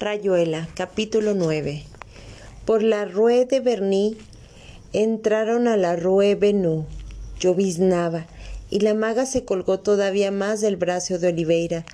Rayuela, capítulo 9. Por la Rue de Berny entraron a la Rue Benú. Lloviznaba y la maga se colgó todavía más del brazo de Oliveira.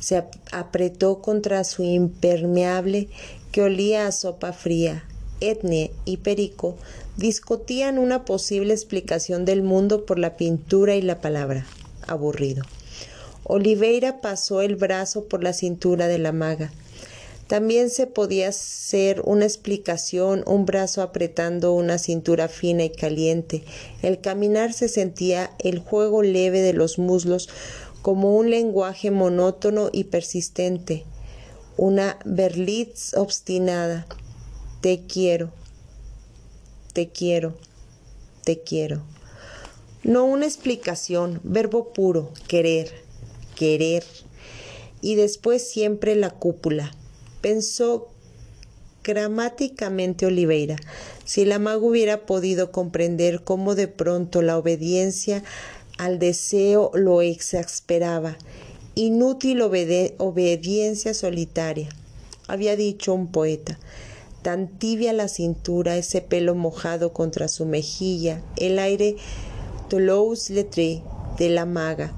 Se apretó contra su impermeable que olía a sopa fría. Etne y Perico discutían una posible explicación del mundo por la pintura y la palabra. Aburrido. Oliveira pasó el brazo por la cintura de la maga. También se podía hacer una explicación, un brazo apretando una cintura fina y caliente. El caminar se sentía el juego leve de los muslos como un lenguaje monótono y persistente, una berlitz obstinada. Te quiero, te quiero, te quiero. No una explicación, verbo puro, querer, querer. Y después siempre la cúpula pensó gramáticamente Oliveira. Si la maga hubiera podido comprender cómo de pronto la obediencia al deseo lo exasperaba. Inútil obediencia solitaria, había dicho un poeta. Tan tibia la cintura, ese pelo mojado contra su mejilla, el aire Toulouse Lettré de la maga,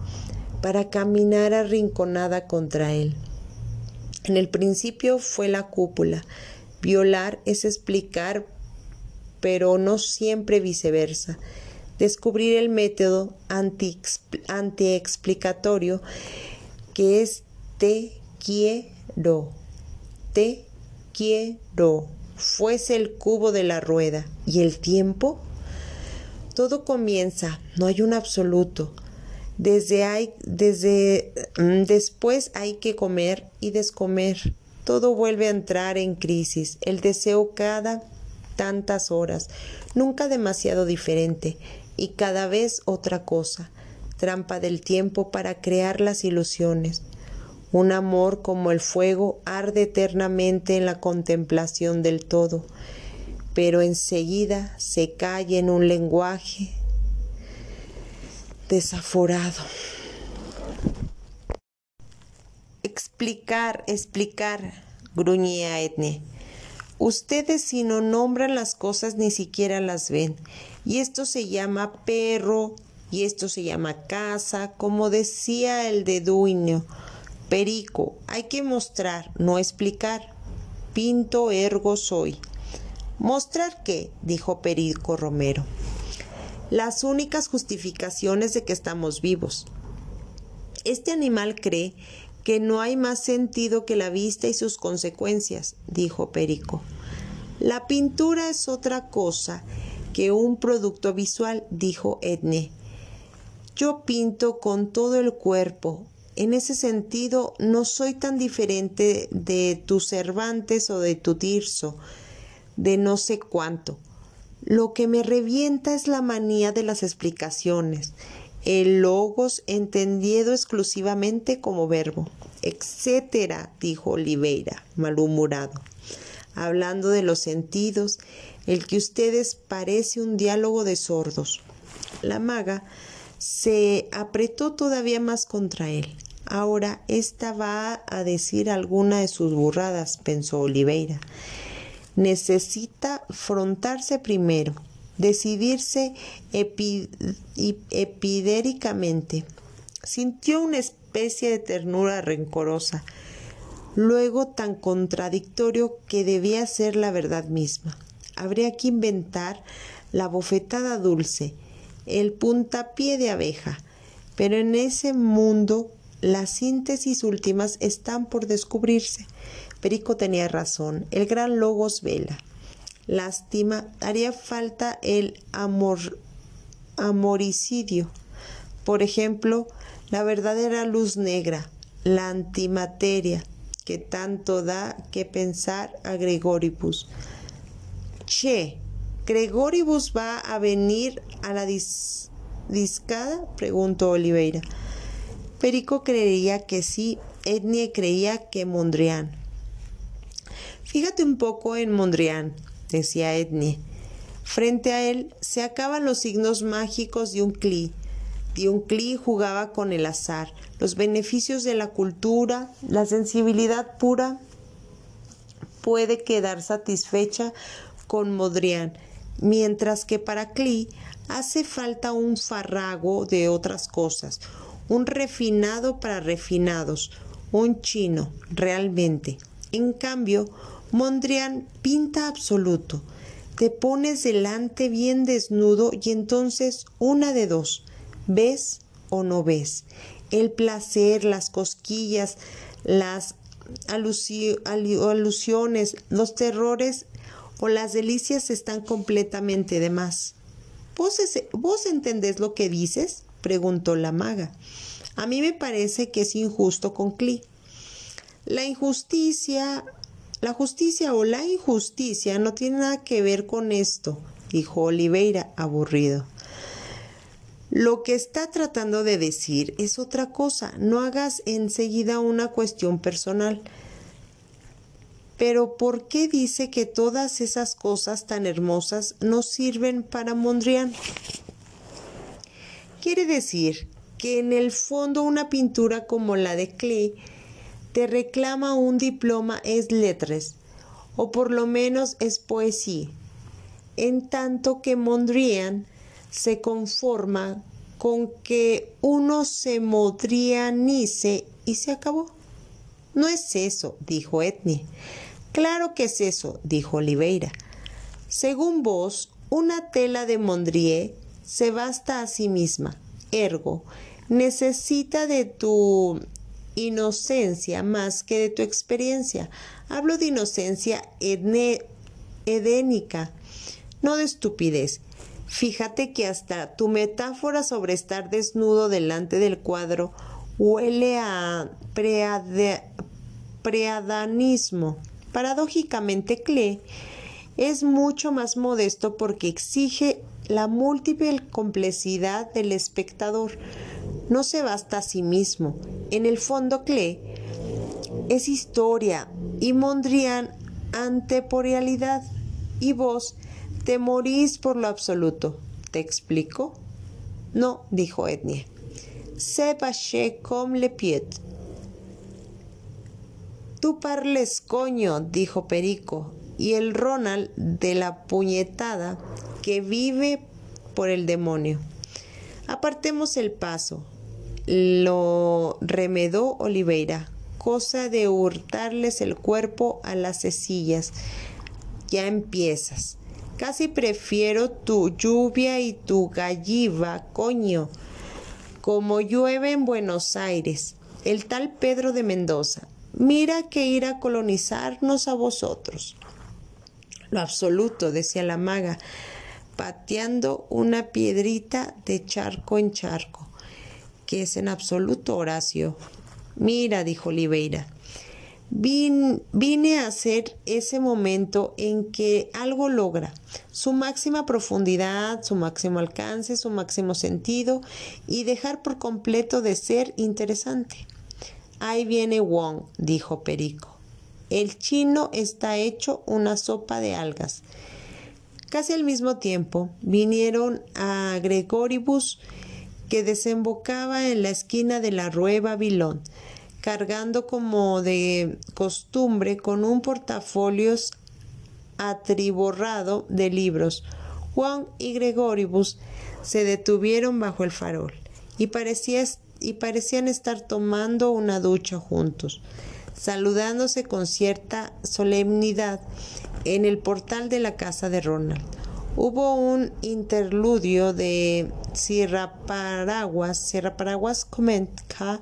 para caminar arrinconada contra él. En el principio fue la cúpula. Violar es explicar, pero no siempre viceversa. Descubrir el método anti-explicatorio que es te quiero, te quiero, fuese el cubo de la rueda. ¿Y el tiempo? Todo comienza, no hay un absoluto. Desde, hay, desde mm, después hay que comer y descomer. Todo vuelve a entrar en crisis. El deseo cada tantas horas, nunca demasiado diferente, y cada vez otra cosa. Trampa del tiempo para crear las ilusiones. Un amor como el fuego arde eternamente en la contemplación del todo, pero enseguida se cae en un lenguaje desaforado. Explicar, explicar, gruñía Edne. Ustedes si no nombran las cosas ni siquiera las ven. Y esto se llama perro, y esto se llama casa, como decía el de Duino. Perico, hay que mostrar, no explicar. Pinto ergo soy. ¿Mostrar qué? dijo Perico Romero las únicas justificaciones de que estamos vivos. Este animal cree que no hay más sentido que la vista y sus consecuencias, dijo Perico. La pintura es otra cosa que un producto visual, dijo Edne. Yo pinto con todo el cuerpo. En ese sentido, no soy tan diferente de tu Cervantes o de tu Tirso, de no sé cuánto. Lo que me revienta es la manía de las explicaciones, el logos entendido exclusivamente como verbo, etcétera, dijo Oliveira, malhumorado. Hablando de los sentidos, el que ustedes parece un diálogo de sordos. La maga se apretó todavía más contra él. Ahora ésta va a decir alguna de sus burradas, pensó Oliveira necesita frontarse primero, decidirse epidéricamente. Sintió una especie de ternura rencorosa, luego tan contradictorio que debía ser la verdad misma. Habría que inventar la bofetada dulce, el puntapié de abeja, pero en ese mundo las síntesis últimas están por descubrirse. Perico tenía razón. El gran Logos vela. Lástima, haría falta el amor, amoricidio. Por ejemplo, la verdadera luz negra, la antimateria, que tanto da que pensar a Gregoribus. Che, ¿Gregoribus va a venir a la discada? preguntó Oliveira. Perico creería que sí, Etnie creía que Mondrian. Fíjate un poco en Mondrian, decía Ednie. Frente a él se acaban los signos mágicos de un cli. Cli jugaba con el azar, los beneficios de la cultura, la sensibilidad pura puede quedar satisfecha con Modrian, mientras que para Klee hace falta un farrago de otras cosas, un refinado para refinados, un chino, realmente. En cambio, Mondrian pinta absoluto. Te pones delante bien desnudo y entonces una de dos, ves o no ves. El placer, las cosquillas, las alusiones, los terrores o las delicias están completamente de más. ¿Vos, ¿Vos entendés lo que dices? preguntó la maga. A mí me parece que es injusto con Cli. La injusticia, la justicia o la injusticia no tiene nada que ver con esto, dijo Oliveira, aburrido. Lo que está tratando de decir es otra cosa. No hagas enseguida una cuestión personal. Pero ¿por qué dice que todas esas cosas tan hermosas no sirven para Mondrian? Quiere decir que en el fondo una pintura como la de Klee reclama un diploma es lettres, o por lo menos es poesía, en tanto que Mondrian se conforma con que uno se modrianice y se acabó. No es eso, dijo Etnie. Claro que es eso, dijo Oliveira. Según vos, una tela de Mondrié se basta a sí misma, ergo, necesita de tu inocencia más que de tu experiencia. Hablo de inocencia edénica, no de estupidez. Fíjate que hasta tu metáfora sobre estar desnudo delante del cuadro huele a preadanismo. Paradójicamente, Klee es mucho más modesto porque exige la múltiple complejidad del espectador. No se basta a sí mismo. En el fondo, Klee es historia y Mondrian anteporealidad. Y vos te morís por lo absoluto. ¿Te explico? No, dijo Etnie. Se paché comme le pied. Tú parles coño, dijo Perico, y el Ronald de la puñetada que vive por el demonio. Apartemos el paso. Lo remedó Oliveira, cosa de hurtarles el cuerpo a las cecillas. Ya empiezas. Casi prefiero tu lluvia y tu galliva, coño, como llueve en Buenos Aires. El tal Pedro de Mendoza, Mira que ir a colonizarnos a vosotros. Lo absoluto, decía la maga, pateando una piedrita de charco en charco. Que es en absoluto, Horacio? Mira, dijo Oliveira, vine a hacer ese momento en que algo logra su máxima profundidad, su máximo alcance, su máximo sentido y dejar por completo de ser interesante. Ahí viene Wong, dijo Perico. El chino está hecho una sopa de algas. Casi al mismo tiempo vinieron a Gregoribus, que desembocaba en la esquina de la Rueva Babilón, cargando como de costumbre con un portafolios atriborrado de libros. Juan y Gregoribus se detuvieron bajo el farol y parecían estar tomando una ducha juntos, saludándose con cierta solemnidad en el portal de la casa de Ronald. Hubo un interludio de Sierra Paraguas. Sierra Paraguas comenta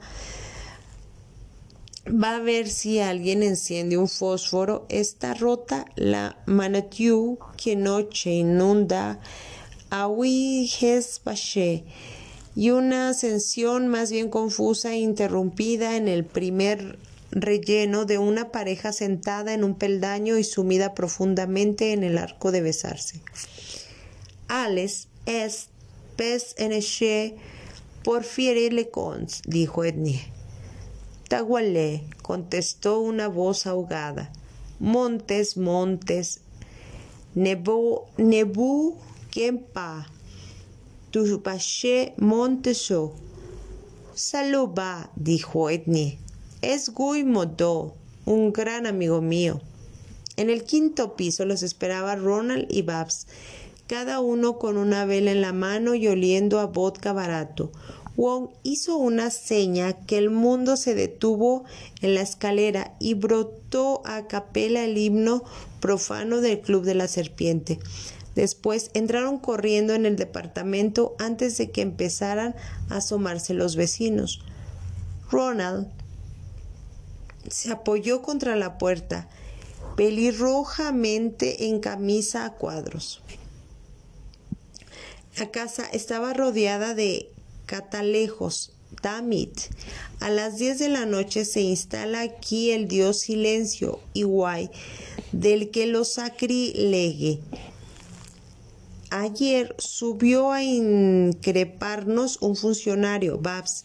va a ver si alguien enciende un fósforo. Está rota la Manatú que noche inunda a Baché y una ascensión más bien confusa e interrumpida en el primer relleno de una pareja sentada en un peldaño y sumida profundamente en el arco de besarse. Ales es pez en porfiere le cons, dijo Ednie. Tagualé, contestó una voz ahogada. Montes, montes, nebu, nebu, quien pa Monteso. Saluba, dijo Edni. Es Guy Modo, un gran amigo mío. En el quinto piso los esperaba Ronald y Babs, cada uno con una vela en la mano y oliendo a vodka barato. Wong hizo una seña que el mundo se detuvo en la escalera y brotó a capela el himno profano del Club de la Serpiente. Después entraron corriendo en el departamento antes de que empezaran a asomarse los vecinos. Ronald se apoyó contra la puerta, pelirrojamente en camisa a cuadros. La casa estaba rodeada de catalejos. Damit. A las 10 de la noche se instala aquí el dios silencio, Iguay, del que lo sacrilegue. Ayer subió a increparnos un funcionario, Babs,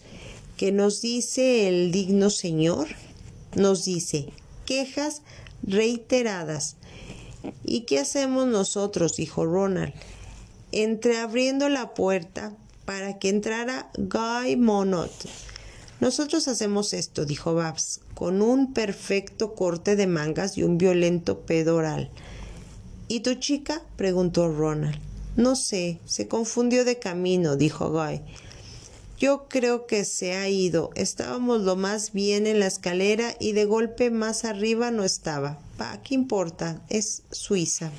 que nos dice el digno señor, nos dice quejas reiteradas. ¿Y qué hacemos nosotros? dijo Ronald. Entreabriendo la puerta, para que entrara Guy Monot. Nosotros hacemos esto, dijo Babs, con un perfecto corte de mangas y un violento pedoral. ¿Y tu chica? preguntó Ronald. No sé, se confundió de camino, dijo Guy. Yo creo que se ha ido. Estábamos lo más bien en la escalera y de golpe más arriba no estaba. ¿Qué importa? Es Suiza.